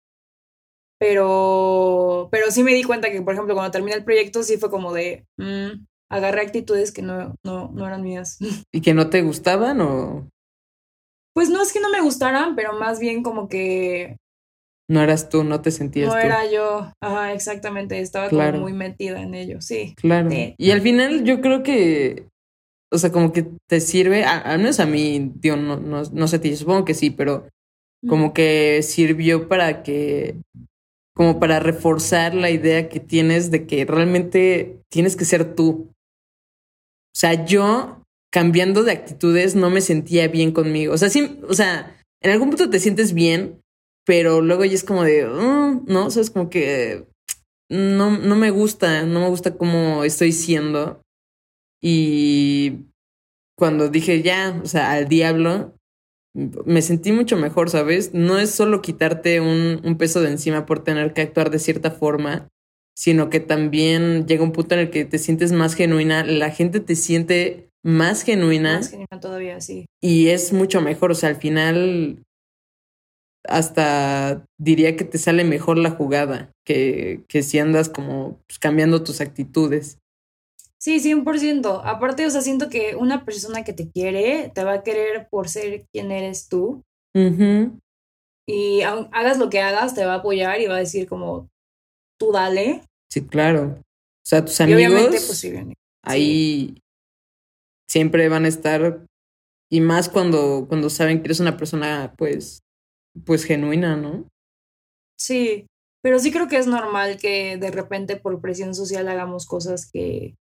pero, pero sí me di cuenta que, por ejemplo, cuando terminé el proyecto, sí fue como de, mm, agarré actitudes que no, no, no eran mías. (laughs) ¿Y que no te gustaban o? Pues no es que no me gustaran, pero más bien como que... No eras tú, no te sentías no era yo, ajá, exactamente, estaba como muy metida en ello, sí. Claro. Y al final yo creo que, o sea, como que te sirve, al menos a mí, digo, no, no, no sé ti, supongo que sí, pero como que sirvió para que, como para reforzar la idea que tienes de que realmente tienes que ser tú. O sea, yo cambiando de actitudes no me sentía bien conmigo. O sea, sí, o sea, en algún punto te sientes bien, pero luego ya es como de, mm, no, o sea, es como que no, no me gusta, no me gusta cómo estoy siendo. Y cuando dije ya, o sea, al diablo, me sentí mucho mejor, ¿sabes? No es solo quitarte un, un peso de encima por tener que actuar de cierta forma, sino que también llega un punto en el que te sientes más genuina, la gente te siente más genuina. Más genuina todavía, sí. Y es mucho mejor, o sea, al final hasta diría que te sale mejor la jugada que, que si andas como pues, cambiando tus actitudes. Sí, 100%. Aparte, o sea, siento que una persona que te quiere te va a querer por ser quien eres tú. Y hagas lo que hagas, te va a apoyar y va a decir como, tú dale. Sí, claro. O sea, tus amigos... obviamente, pues, ahí siempre van a estar y más cuando, cuando saben que eres una persona pues, pues genuina, ¿no? Sí, pero sí creo que es normal que de repente por presión social hagamos cosas que,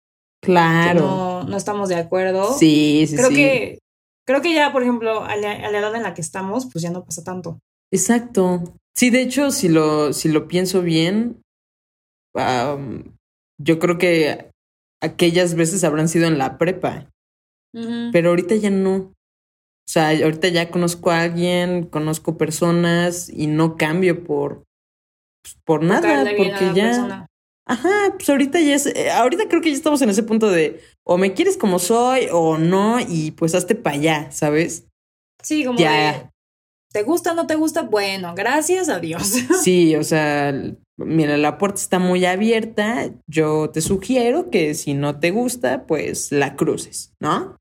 claro. no, estamos de acuerdo. Sí, sí, creo sí. Que, creo que ya, por ejemplo, a la, edad en la que estamos, pues ya no pasa tanto. Exacto. Sí, de hecho, si lo, si lo pienso bien, yo creo que aquellas veces habrán sido en la prepa. Pero ahorita ya no. O sea, ahorita ya conozco a alguien, conozco personas y no cambio por, pues, por nada, porque ya... Ajá, pues ahorita ya es, eh, ahorita creo que ya estamos en ese punto de o me quieres como soy o no y pues hazte para allá, ¿sabes? Sí, como Ya. de, ¿te gusta o no te gusta? Bueno, gracias a Dios. (laughs) Sí, o sea, mira, la puerta está muy abierta. Yo te sugiero que si no te gusta, pues la cruces, ¿no?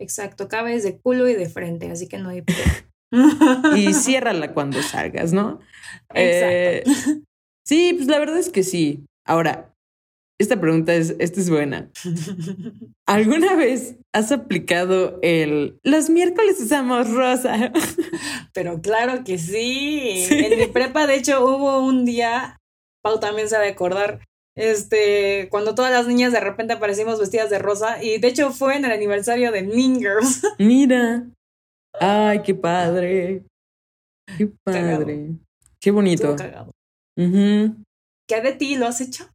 Exacto, cabes de culo y de frente, así que no hay problema. (laughs) Y (laughs) ciérrala cuando salgas, ¿no? Exacto. Eh, sí, pues la verdad es que sí. Ahora, esta pregunta es, esta es buena. (laughs) ¿Alguna vez has aplicado el los miércoles usamos rosa? (laughs) Pero claro que sí. Sí. En mi prepa, de hecho, hubo un día, Pau también se ha de acordar, este, cuando todas las niñas de repente aparecimos vestidas de rosa, y de hecho fue en el aniversario de Mean Girls. (laughs) Mira. Ay, qué padre. Qué Cagado. padre. Qué bonito. ¿Qué de ti lo has hecho?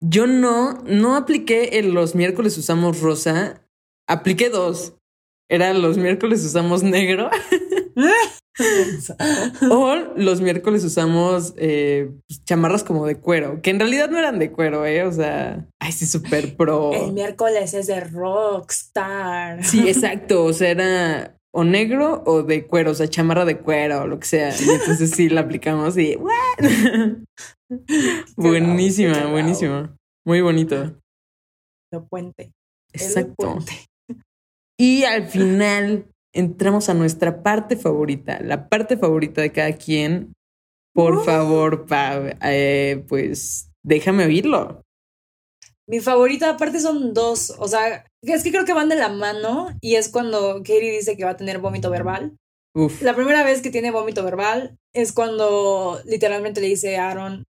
Yo no, no apliqué el los miércoles usamos rosa. Apliqué dos. Era los miércoles usamos negro (laughs) o los miércoles usamos eh, pues, chamarras como de cuero, que en realidad no eran de cuero, ¿eh? O sea, ay, sí, súper pro. El miércoles es de Rockstar. Sí, exacto. O sea, era o negro o de cuero, o sea, chamarra de cuero o lo que sea. Y entonces sí la aplicamos y buenísima, buenísima. Muy bonito. Lo puente. Exacto. puente. Y al final entramos a nuestra parte favorita, la parte favorita de cada quien. Por Uh. favor, Pau, eh, pues déjame oírlo. Mi favorita aparte son dos, o sea, es que creo que van de la mano y es cuando Katie dice que va a tener vómito verbal. Uf. La primera vez que tiene vómito verbal es cuando literalmente le dice a Aaron,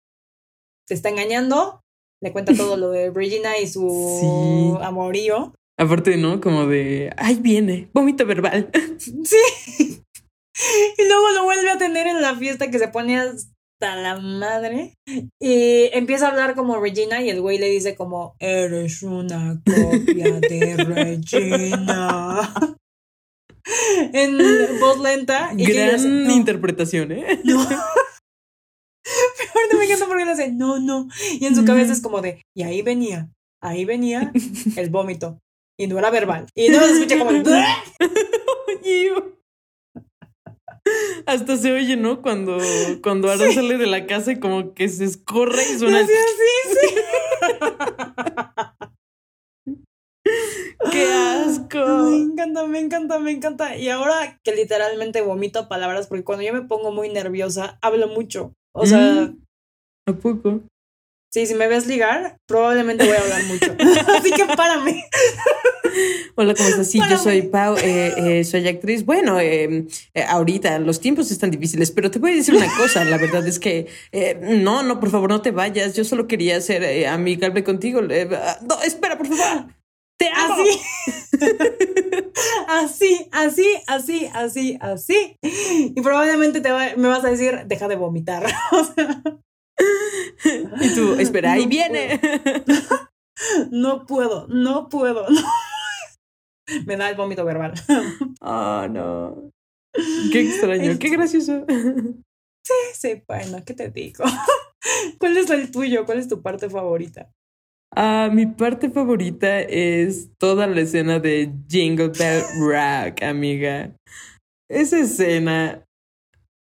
te está engañando, le cuenta todo lo de Regina y su (laughs) Sí. amorío. Aparte, ¿no? Como de, ay, viene, vómito verbal. (laughs) Sí. Y luego lo vuelve a tener en la fiesta que se pone la madre. Y empieza a hablar como Regina y el güey le dice como, eres una copia de Regina. (laughs) En voz lenta. Y Gran dice, no, interpretación, ¿eh? (laughs) no. Ahorita me encanta porque le hace, no, no. Y en su cabeza es como de, y ahí venía, ahí venía el vómito. Y no era verbal. Y no se escucha como. (laughs) Hasta se oye, ¿no? Cuando, cuando Aaron sale de la casa y como que se escorre y suena. así, así, sí. (laughs) ¡Qué Me asco! encanta, me encanta, me encanta. Y ahora que literalmente vomito palabras, porque cuando yo me pongo muy nerviosa, hablo mucho. O sea, Mm. ¿A poco? Sí, si me ves ligar, probablemente voy a hablar mucho. (laughs) Así que párame. Hola, ¿cómo estás? Sí, yo soy Pau, eh, eh, soy actriz. Bueno, eh, eh, ahorita los tiempos están difíciles, pero te voy a decir una cosa. La verdad es que no, no, por favor, no te vayas. Yo solo quería ser amigable contigo. Ah, no, espera, por favor. Te amo. Así. así, así, así, así, así. Y probablemente te va- me vas a decir, deja de vomitar. (laughs) O sea, Y tú, espera, ahí No viene. (laughs) no puedo, no puedo. no. Me da el vómito verbal. Oh, no. Qué extraño, qué gracioso. Sí, bueno, ¿qué te digo? (laughs) ¿Cuál es el tuyo? ¿Cuál es tu parte favorita? Ah, mi parte favorita es toda la escena de Jingle Bell Rock, amiga. Esa escena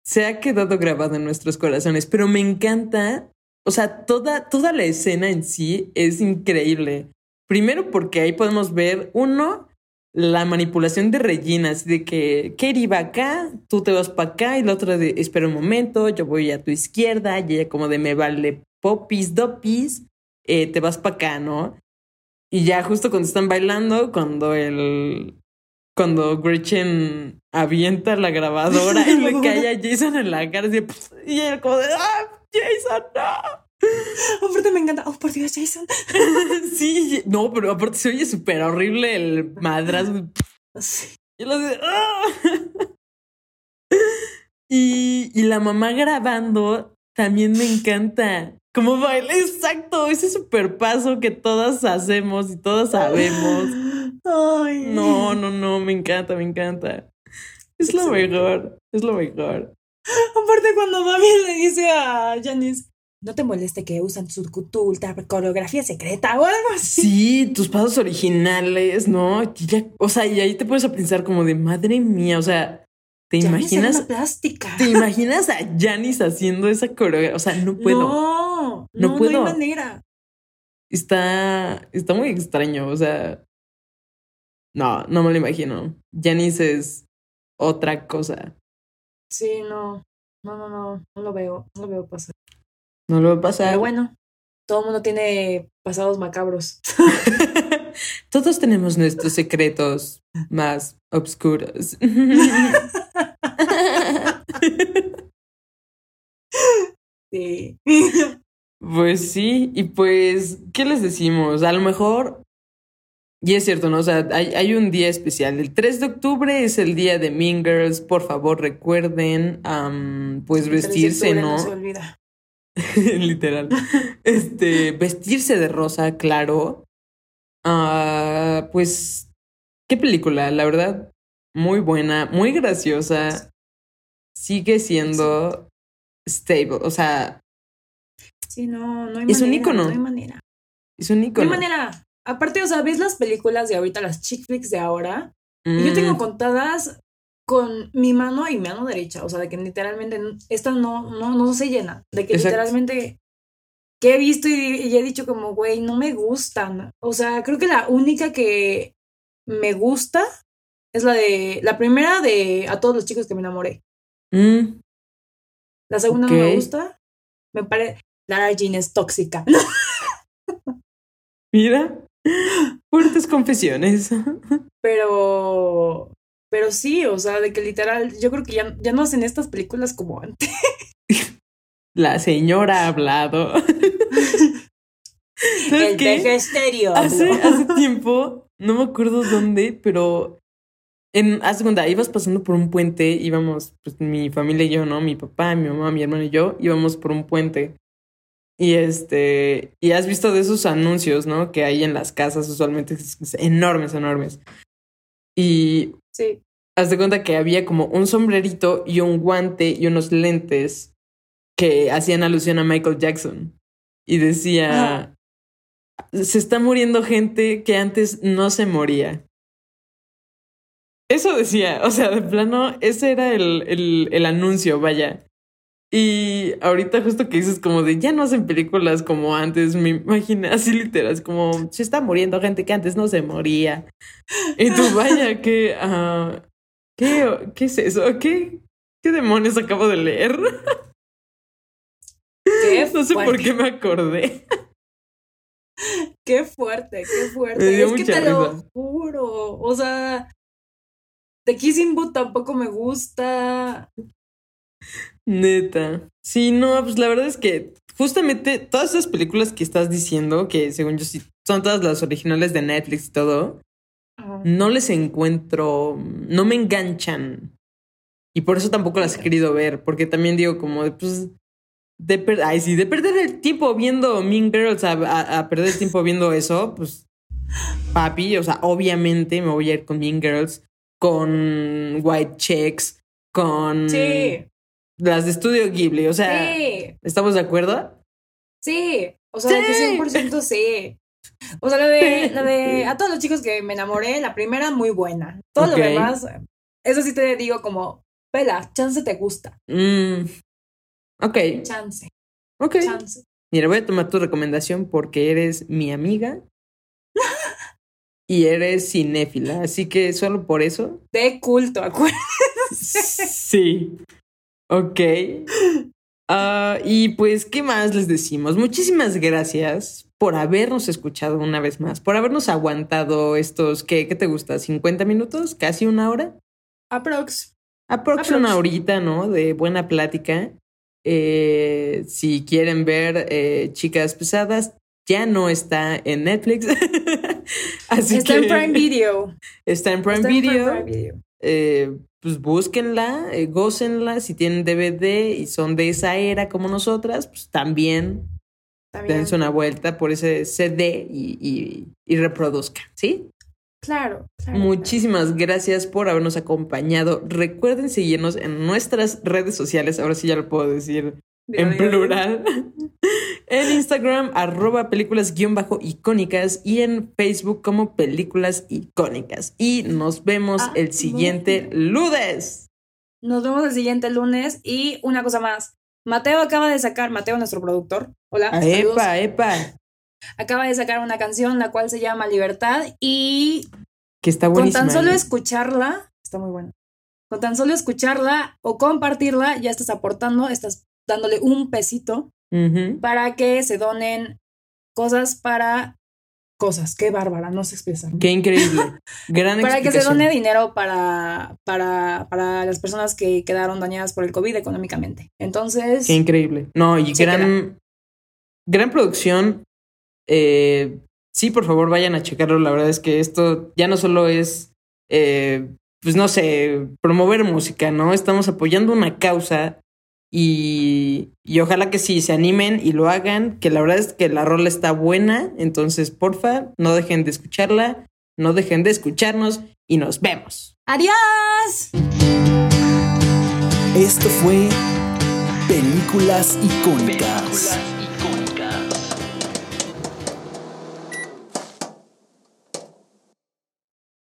se ha quedado grabada en nuestros corazones, pero me encanta. O sea, toda, toda la escena en sí es increíble. Primero porque ahí podemos ver, uno, la manipulación de Regina, así de que Katie va acá, tú te vas para acá, y la otra de espera un momento, yo voy a tu izquierda, y ella como de me vale popis, dopis, eh, te vas para acá, ¿no? Y ya justo cuando están bailando, cuando el... Cuando Gretchen avienta la grabadora y le (laughs) cae a Jason en la cara así, y él como de, ¡ah, Jason, no! (laughs) Aparte me encanta. Oh, por Dios, Jason. (laughs) Sí, no, pero aparte se oye súper horrible el madrazo. Sí. Y lo de, ¡ah! Y, y la mamá grabando también me encanta. Como baila, exacto, ese super paso que todas hacemos y todas sabemos. Ay. No, no, no, me encanta, me encanta. Es lo mejor, es lo mejor. Aparte cuando Mami le dice a Janice, no te moleste que usan su tu coreografía secreta o algo así. Sí, tus pasos originales, ¿no? Ya- o sea, y ahí te puedes a pensar como de madre mía, o sea, ¿Te imaginas? una plástica. ¿Te imaginas a Janis haciendo esa coreografía? O sea, no puedo. No, No no, puedo. No hay manera. Está, está muy extraño. O sea, no, no me lo imagino. Janis es otra cosa. Sí, no. No, no, no. No lo veo. No lo veo pasar. No lo a pasar. Pero bueno, todo el mundo tiene pasados macabros. (laughs) Todos tenemos nuestros secretos más oscuros. (laughs) Sí. (laughs) Pues sí, y pues, ¿qué les decimos? A lo mejor, y es cierto, ¿no? O sea, hay, hay un día especial. El 3 de octubre es el día de Mean Girls. Por favor, recuerden, pues, El 3 de vestirse, ¿no? se olvida. (laughs) Literal. Este, vestirse de rosa, claro. Ah, pues, ¿qué película? La verdad, muy buena, muy graciosa. Sigue siendo stable, o sea, Sí, no, no hay Es un manera. ícono. No hay manera. es un No icono. hay manera. Aparte, o sea, ves las películas de ahorita, las chick flicks de ahora, y yo tengo Mm, contadas con mi mano y mi mano derecha. O sea, de que literalmente esta no, no, no se llena. De que Exacto. literalmente que he visto y, y he dicho como, güey, no me gustan. O sea, creo que la única que me gusta es la de, la primera de A todos los chicos que me enamoré. mm, La segunda no me gusta. Me parece, Lara Jean es tóxica. (laughs) mira, fuertes confesiones. Pero, pero sí, o sea, de que literal, yo creo que ya, ya no hacen estas películas como antes. (laughs) La señora ha hablado. (laughs) ¿Sabes El qué? estéreo. Hace, hace tiempo, no me acuerdo dónde, pero en, haz de cuenta, ibas pasando por un puente, íbamos, pues mi familia y yo, ¿no? Mi papá, mi mamá, mi hermano y yo, íbamos por un puente. Y este, y has visto de esos anuncios, ¿no? Que hay en las casas usualmente, es- es enormes, enormes. Y Sí. haz de cuenta que había como un sombrerito y un guante y unos lentes que hacían alusión a Michael Jackson. Y decía, se está muriendo gente que antes no se moría. Eso decía, o sea, de plano, ese era el, el, el anuncio, vaya. Y ahorita justo que dices como de ya no hacen películas como antes, me imaginé así literal, es como se está muriendo gente que antes no se moría. Y tú vaya, que ah, ¿qué, ¿qué es eso? ¿Qué, ¿Qué demonios acabo de leer? Qué (laughs) No sé por qué me acordé. Qué fuerte, qué Me fuerte. dio Es que te lo juro. O sea, The Kissing Booth tampoco me gusta. Neta. Sí, no, pues la verdad es que justamente todas esas películas que estás diciendo, que según yo sí son todas las originales de Netflix y todo, Ajá. no les encuentro, no me enganchan. Y por eso tampoco las he querido ver, porque también digo como, de, pues, de, per- ay, sí, de perder el tiempo viendo Mean Girls a, a- a perder el tiempo viendo eso, pues, papi, o sea, obviamente me voy a ir con Mean Girls, con White Checks, con Sí, las de Estudio Ghibli, o sea, sí, ¿estamos de acuerdo? sí. O sea, Sí. 100% sí. O sea, la de, (laughs) la de a todos los chicos que me enamoré, la primera muy buena. Todo lo demás, eso sí te digo como, Pela, chance te gusta. Mm, ok, Chance, ok. chance. Mira, voy a tomar tu recomendación porque eres mi amiga (laughs) y eres cinéfila, así que solo por eso. De culto, acuérdate. Sí. Ok. Ah, y pues, ¿qué más les decimos? Muchísimas gracias por habernos escuchado una vez más, por habernos aguantado estos, ¿qué, qué te gusta? ¿50 minutos? ¿Casi una hora? Aprox. Aprox Aprox. una horita, ¿no? De buena plática. Eh, si quieren ver eh, Chicas Pesadas, ya no está en Netflix. (laughs) Así Está que en Prime Video. (laughs) Está en Prime Está en Video. Prime Video. Eh, pues búsquenla, eh, gócenla. Si tienen DVD y son de esa era como nosotras, pues también dense una vuelta por ese CD y, y, y reproduzcan, ¿sí? Claro, claro. Muchísimas gracias por habernos acompañado. Recuerden seguirnos en nuestras redes sociales. Ahora sí ya lo puedo decir en dilo. plural. (laughs) En Instagram, arroba películas guion bajo icónicas y en Facebook como películas icónicas. Y nos vemos Ah, el siguiente lunes. Nos vemos el siguiente lunes. Y una cosa más. Mateo acaba de sacar, Mateo, nuestro productor. Hola. Ah, epa, epa. Acaba de sacar una canción, la cual se llama Libertad. Y Que está con buenísima. tan solo ¿eh? escucharla, está muy buena. Con tan solo escucharla o compartirla, ya estás aportando, estás dándole un pesito Para que se donen cosas para cosas. Qué bárbara, no sé expresar. Qué increíble. (laughs) Gran Para que se done dinero para, para, para las personas que quedaron dañadas por el COVID económicamente. Entonces, Qué increíble. No, y Se gran, gran producción. Eh, sí, por favor, vayan a checarlo. La verdad es que esto ya no solo es, eh, pues no sé, promover música, ¿no? Estamos apoyando una causa y, y ojalá que sí se animen y lo hagan, que la verdad es que la rola está buena. Entonces, porfa, no dejen de escucharla, no dejen de escucharnos y nos vemos. ¡adiós! Esto fue Películas icónicas.